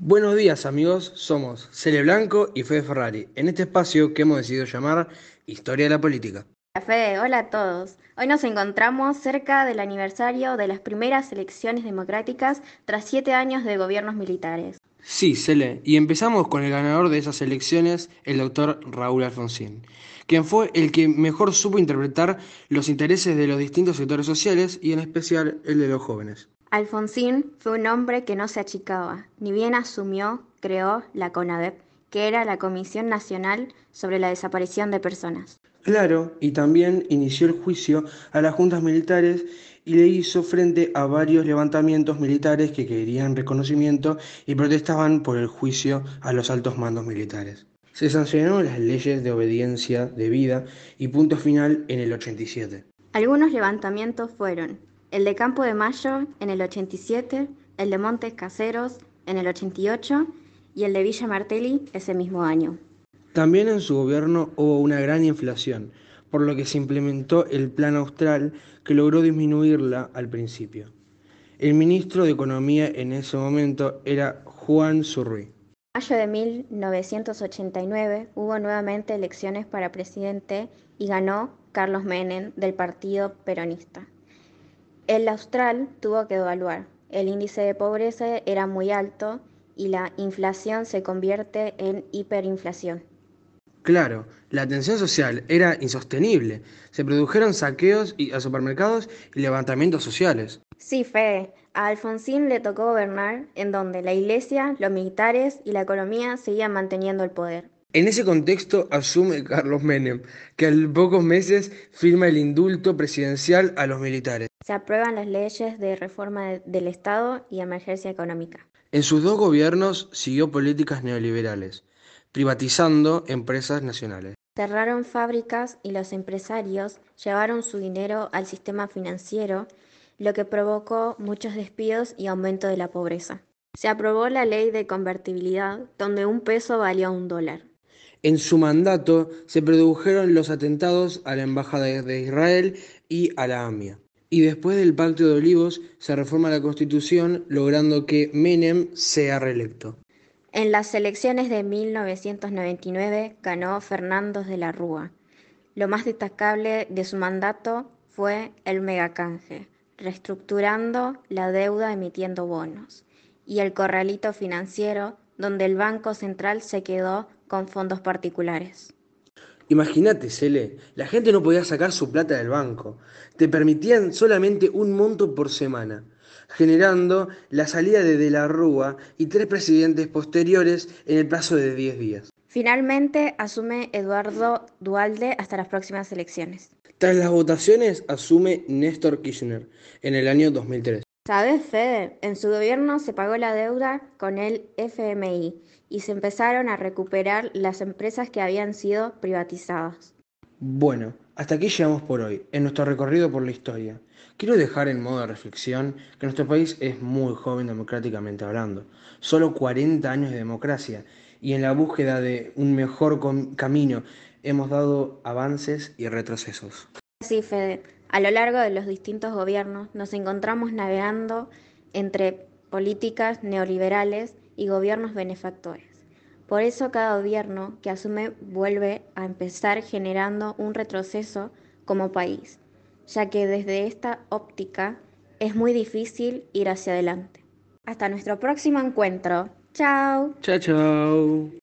Buenos días amigos, somos Cele Blanco y Fede Ferrari, en este espacio que hemos decidido llamar Historia de la Política. Hola Fede, hola a todos. Hoy nos encontramos cerca del aniversario de las primeras elecciones democráticas tras siete años de gobiernos militares. Sí, Cele, y empezamos con el ganador de esas elecciones, el doctor Raúl Alfonsín, quien fue el que mejor supo interpretar los intereses de los distintos sectores sociales y en especial el de los jóvenes. Alfonsín fue un hombre que no se achicaba, ni bien asumió, creó la CONADEP, que era la Comisión Nacional sobre la Desaparición de Personas. Claro, y también inició el juicio a las juntas militares y le hizo frente a varios levantamientos militares que querían reconocimiento y protestaban por el juicio a los altos mandos militares. Se sancionó las leyes de obediencia debida y punto final en el 87. Algunos levantamientos fueron el de Campo de Mayo en el 87, el de Montes Caseros en el 88 y el de Villa Martelli ese mismo año. También en su gobierno hubo una gran inflación, por lo que se implementó el Plan Austral que logró disminuirla al principio. El ministro de Economía en ese momento era Juan Zurri. En mayo de 1989 hubo nuevamente elecciones para presidente y ganó Carlos Menem del Partido Peronista. El austral tuvo que evaluar. El índice de pobreza era muy alto y la inflación se convierte en hiperinflación. Claro, la tensión social era insostenible. Se produjeron saqueos a supermercados y levantamientos sociales. Sí, Fede. A Alfonsín le tocó gobernar en donde la iglesia, los militares y la economía seguían manteniendo el poder. En ese contexto asume Carlos Menem, que al pocos meses firma el indulto presidencial a los militares. Se aprueban las leyes de reforma del Estado y emergencia económica. En sus dos gobiernos siguió políticas neoliberales, privatizando empresas nacionales. Cerraron fábricas y los empresarios llevaron su dinero al sistema financiero, lo que provocó muchos despidos y aumento de la pobreza. Se aprobó la ley de convertibilidad, donde un peso valía un dólar. En su mandato se produjeron los atentados a la Embajada de Israel y a la AMIA. Y después del Pacto de Olivos se reforma la Constitución logrando que Menem sea reelecto. En las elecciones de 1999 ganó Fernando de la Rúa. Lo más destacable de su mandato fue el megacanje, reestructurando la deuda emitiendo bonos, y el corralito financiero donde el Banco Central se quedó con fondos particulares. Imagínate, Cele, la gente no podía sacar su plata del banco. Te permitían solamente un monto por semana, generando la salida de De la Rúa y tres presidentes posteriores en el plazo de 10 días. Finalmente asume Eduardo Dualde hasta las próximas elecciones. Tras las votaciones asume Néstor Kirchner en el año 2003. ¿Sabes, Fede? En su gobierno se pagó la deuda con el FMI y se empezaron a recuperar las empresas que habían sido privatizadas. Bueno, hasta aquí llegamos por hoy, en nuestro recorrido por la historia. Quiero dejar en modo de reflexión que nuestro país es muy joven democráticamente hablando, solo 40 años de democracia, y en la búsqueda de un mejor camino hemos dado avances y retrocesos. Sí, Fede. A lo largo de los distintos gobiernos nos encontramos navegando entre políticas neoliberales y gobiernos benefactores. Por eso cada gobierno que asume vuelve a empezar generando un retroceso como país, ya que desde esta óptica es muy difícil ir hacia adelante. Hasta nuestro próximo encuentro. Chao. Chao, chao.